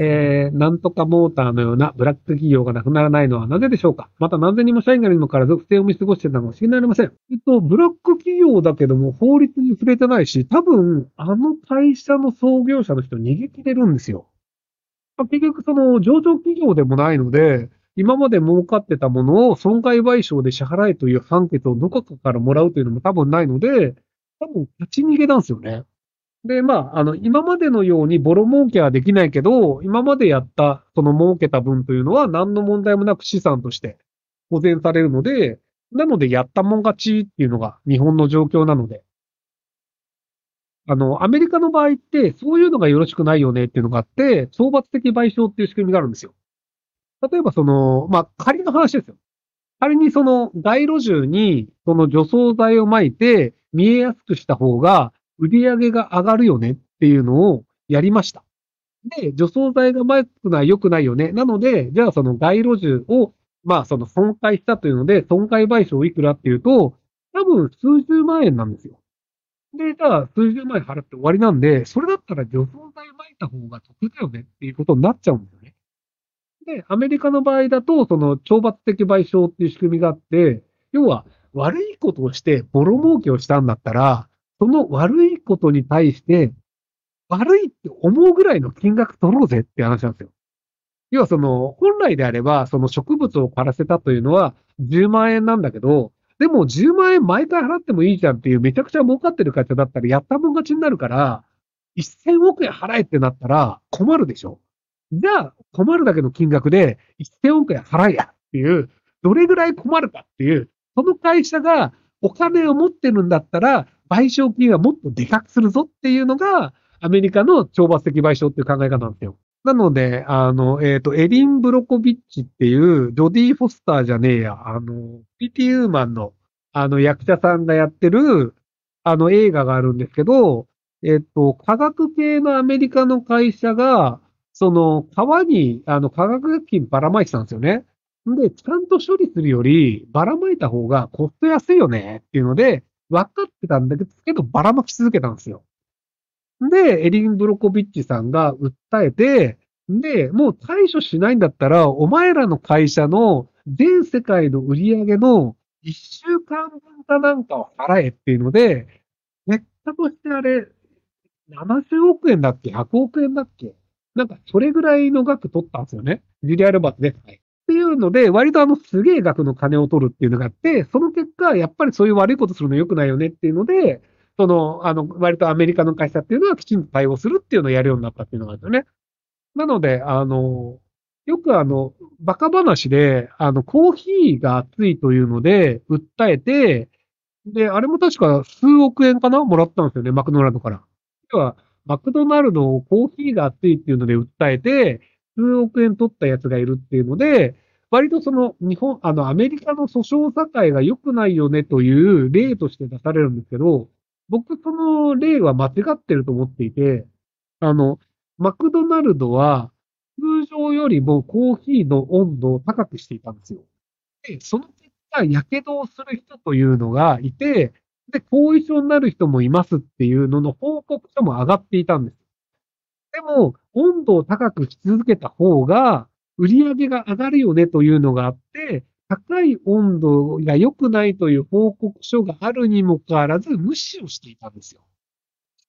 えー、なんとかモーターのようなブラック企業がなくならないのはなぜでしょうか？また何千人も社員がいるにもからず不正を見過ごしてたのが不思議になりません。えっと、ブラック企業だけども法律に触れてないし、多分、あの会社の創業者の人逃げ切れるんですよ。まあ、結局、その上場企業でもないので、今まで儲かってたものを損害賠償で支払えという判決をどこかからもらうというのも多分ないので、多分立ち逃げなんですよね。で、まあ、あの、今までのようにボロ儲けはできないけど、今までやった、その儲けた分というのは何の問題もなく資産として保全されるので、なのでやったもん勝ちっていうのが日本の状況なので。あの、アメリカの場合って、そういうのがよろしくないよねっていうのがあって、懲罰的賠償っていう仕組みがあるんですよ。例えばその、まあ、仮の話ですよ。仮にその街路樹にその除草剤を撒いて見えやすくした方が売り上げが上がるよねっていうのをやりました。で、除草剤が撒くのは良くないよね。なので、じゃあその街路樹を、まあその損壊したというので、損壊賠償いくらっていうと、多分数十万円なんですよ。で、じゃあ数十万円払って終わりなんで、それだったら除草剤撒いた方が得だよねっていうことになっちゃうんですよね。で、アメリカの場合だと、その懲罰的賠償っていう仕組みがあって、要は悪いことをしてボロ儲けをしたんだったら、その悪いことに対して、悪いって思うぐらいの金額取ろうぜって話なんですよ。要はその、本来であれば、その植物を枯らせたというのは10万円なんだけど、でも10万円毎回払ってもいいじゃんっていうめちゃくちゃ儲かってる会社だったらやったもん勝ちになるから、1000億円払えってなったら困るでしょじゃあ困るだけの金額で1000億円払えやっていう、どれぐらい困るかっていう、その会社がお金を持ってるんだったら、賠償金はもっとでかくするぞっていうのが、アメリカの懲罰的賠償っていう考え方なんですよ。なので、あの、えっ、ー、と、エリン・ブロコビッチっていう、ジョディ・フォスターじゃねえや、あの、ピティ・ウーマンの、あの、役者さんがやってる、あの、映画があるんですけど、えっ、ー、と、科学系のアメリカの会社が、その、川に、あの、化学薬品ばらまいてたんですよね。で、ちゃんと処理するより、ばらまいた方がコスト安いよねっていうので、分かってたんだけど、ばらまき続けたんですよ。で、エリン・ブロコビッチさんが訴えて、で、もう対処しないんだったら、お前らの会社の全世界の売り上げの1週間分かなんかを払えっていうので、結果としてあれ、70億円だっけ ?100 億円だっけ？なんかそれぐらいの額取ったんですよね。ジュリア・ルバーツで。はい。っていうので、割とあの、すげえ額の金を取るっていうのがあって、その結果、やっぱりそういう悪いことするの良くないよねっていうので、その、あの、割とアメリカの会社っていうのはきちんと対応するっていうのをやるようになったっていうのがあるんですよね。なので、あの、よくあの、バカ話で、あの、コーヒーが熱いというので、訴えて、で、あれも確か数億円かな？もらったんですよね、マクドナルドから。要は、マクドナルドをコーヒーが熱いっていうので訴えて、数億円取ったやつがいるっていうので、割とその日本、あの、アメリカの訴訟社会が良くないよねという例として出されるんですけど、僕その例は間違ってると思っていて、あの、マクドナルドは通常よりもコーヒーの温度を高くしていたんですよ。で、その結果、火傷をする人というのがいて、で、後遺症になる人もいますっていうのの報告書も上がっていたんです。でも、温度を高くし続けた方が、売り上げが上がるよねというのがあって、高い温度が良くないという報告書があるにもかかわらず無視をしていたんですよ。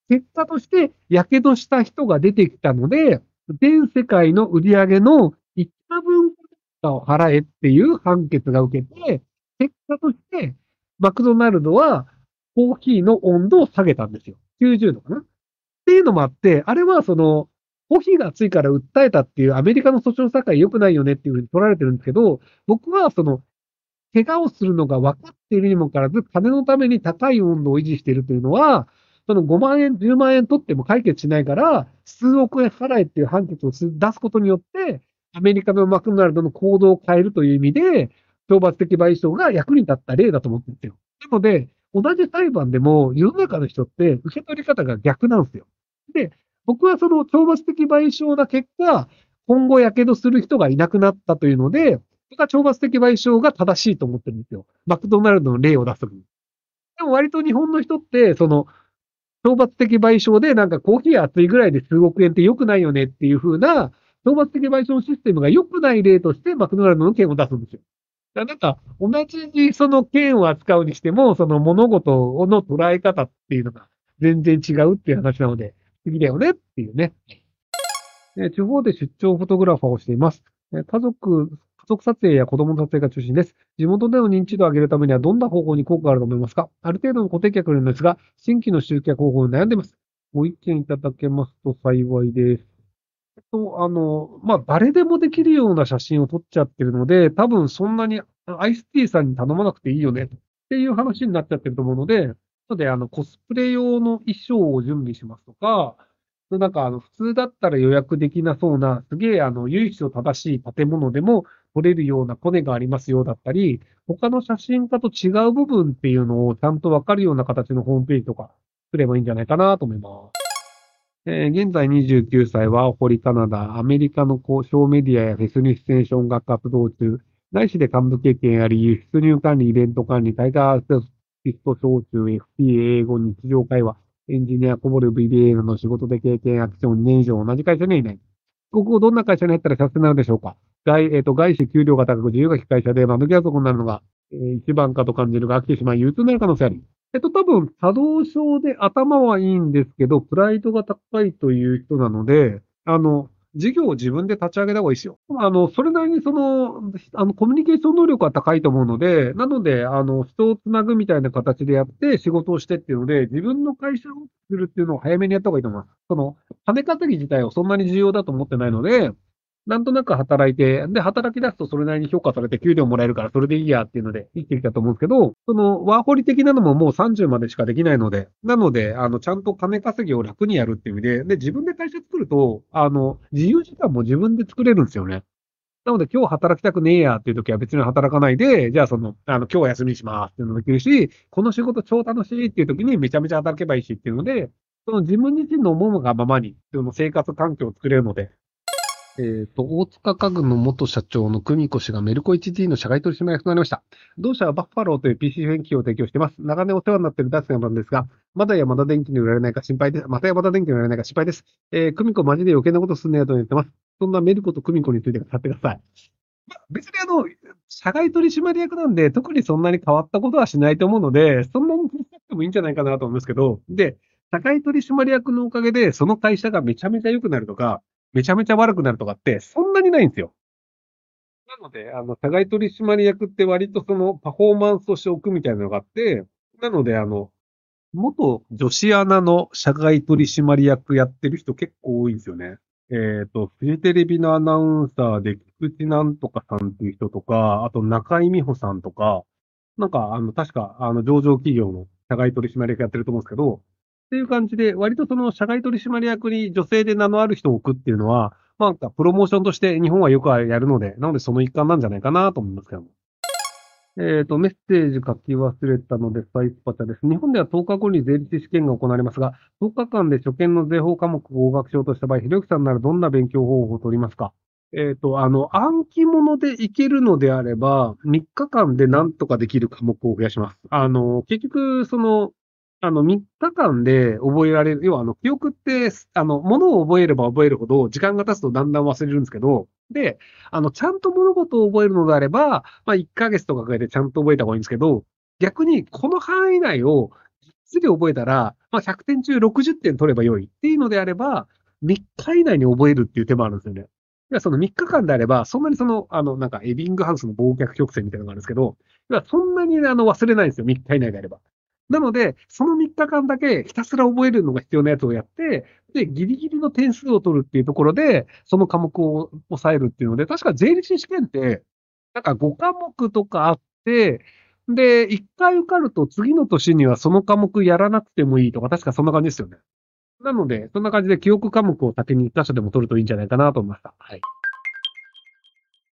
結果として、火傷した人が出てきたので、全世界の売り上げの1日分を払えっていう判決が受けて、結果として、マクドナルドはコーヒーの温度を下げたんですよ。90度かな。っていうのもあって、あれはその、コーヒーが熱いから訴えたっていうアメリカの訴訟社会良くないよねっていうふうに取られてるんですけど、僕はその、怪我をするのが分かっているにもかかわらず、金のために高い温度を維持しているというのは、その5万円、10万円取っても解決しないから、数億円払えっていう判決を出すことによって、アメリカのマクドナルドの行動を変えるという意味で、懲罰的賠償が役に立った例だと思ってるんですよ。なので、同じ裁判でも世の中の人って受け取り方が逆なんですよ。で、僕はその懲罰的賠償な結果、今後火傷する人がいなくなったというので、僕は懲罰的賠償が正しいと思ってるんですよ。マクドナルドの例を出すときに。でも割と日本の人って、その、懲罰的賠償でなんかコーヒー熱いぐらいで数億円って良くないよねっていう風な懲罰的賠償システムが良くない例として、マクドナルドの件を出すんですよ。だからなんか、同じその件を扱うにしても、その物事の捉え方っていうのが全然違うっていう話なので、不思議だよねっていうね。え地方で出張フォトグラファーをしています。え家族、家族撮影や子供の撮影が中心です。地元での認知度を上げるためにはどんな方法に効果があると思いますか？ある程度の固定客いるのですが、新規の集客方法に悩んでいます。ご意見いただけますと幸いです。えっと、あの、まあ、誰でもできるような写真を撮っちゃってるので、多分そんなにアイスティーさんに頼まなくていいよねっていう話になっちゃってると思うので、ので、あの、コスプレ用の衣装を準備しますとか、なんか、あの、普通だったら予約できなそうな、すげえ、あの、由緒正しい建物でも撮れるようなコネがありますよだったり、他の写真家と違う部分っていうのをちゃんとわかるような形のホームページとか作ればいいんじゃないかなと思います。えー現在29歳は、堀カナダ、アメリカの交渉メディアやフェスに出演し音楽活動中、内視で幹部経験あり、輸出入管理、イベント管理、大会アーティスト小中、FP、英語、日常会話、エンジニア、こぼれ VBA などの仕事で経験、アクション2年以上同じ会社にいない。ここどんな会社に入ったら幸せになるでしょうか？外、えっ、と、外資給料が高く自由が利く会社で窓際族になるのが、えー一番かと感じるが飽きてしまい憂鬱になる可能性あり。えっと、多分、作動症で頭はいいんですけど、プライドが高いという人なので、あの、事業を自分で立ち上げた方がいいですよ。あの、それなりにその、あの、コミュニケーション能力は高いと思うので、なので、あの、人をつなぐみたいな形でやって仕事をしてっていうので、自分の会社を作るっていうのを早めにやった方がいいと思います。その、金稼ぎ自体をそんなに重要だと思ってないので、なんとなく働いて、で、働き出すとそれなりに評価されて給料もらえるからそれでいいやっていうので生きてきたと思うんですけど、そのワーホリ的なのももう30までしかできないので、なので、あの、ちゃんと金稼ぎを楽にやるっていう意味で、で、自分で会社作ると、あの、自由時間も自分で作れるんですよね。なので今日働きたくねえやっていう時は別に働かないで、じゃあその、あの、今日は休みにしますっていうのもできるし、この仕事超楽しいっていう時にめちゃめちゃ働けばいいしっていうので、その自分自身の思うがままに、その生活環境を作れるので、えっ、と、大塚家具の元社長の久美子氏がメルコ 1D の社外取締役となりました。同社はバッファローという PC 電機を提供しています。長年お世話になっている大好きななんですが、まだやまだ電気に売られないか心配です。またやまだ電気に売られないか心配です。えー、久美子マジで余計なことすんねやと言ってます。そんなメルコと久美子について語ってください。ま、別にあの、社外取締役なんで、特にそんなに変わったことはしないと思うので、そんなに気にしなくてもいいんじゃないかなと思うんですけど、で、社外取締役のおかげで、その会社がめちゃめちゃ良くなるとか、めちゃめちゃ悪くなるとかって、そんなにないんですよ。なので、あの、社外取締役って割とそのパフォーマンスとして置くみたいなのがあって、なので、あの、元女子アナの社外取締役やってる人結構多いんですよね。えっ、と、フジテレビのアナウンサーで菊池なんとかさんっていう人とか、あと中井美穂さんとか、なんか、あの、確か、あの、上場企業の社外取締役やってると思うんですけど、っていう感じで、割とその社外取締役に女性で名のある人を置くっていうのは、まあなんかプロモーションとして日本はよくやるので、なのでその一環なんじゃないかなと思いますけども。えっ、と、メッセージ書き忘れたので、サイスパチャです。日本では10日後に税理士試験が行われますが、10日間で初見の税法科目を合格しようとした場合、ひろゆきさんならどんな勉強方法を取りますか？えっ、と、あの、暗記物でいけるのであれば、3日間で何とかできる科目を増やします。あの、結局、その、あの、3日間で覚えられる、要は、あの、記憶って、あの、物を覚えれば覚えるほど、時間が経つとだんだん忘れるんですけど、で、あの、ちゃんと物事を覚えるのであれば、まあ、1ヶ月とかかけてちゃんと覚えた方がいいんですけど、逆に、この範囲内を、ぎっつり覚えたら、まあ、100点中60点取れば良いっていうのであれば、3日以内に覚えるっていう手もあるんですよね。いや、その3日間であれば、そんなにその、あの、なんか、エビングハウスの忘却曲線みたいなのがあるんですけど、いや、そんなにあの、忘れないんですよ。3日以内であれば。なので、その3日間だけひたすら覚えるのが必要なやつをやって、で、ギリギリの点数を取るっていうところで、その科目を抑えるっていうので、確か税理士試験って、なんか5科目とかあって、で、1回受かると次の年にはその科目やらなくてもいいとか、確かそんな感じですよね。なので、そんな感じで記憶科目を先に1箇所でも取るといいんじゃないかなと思いました。はい。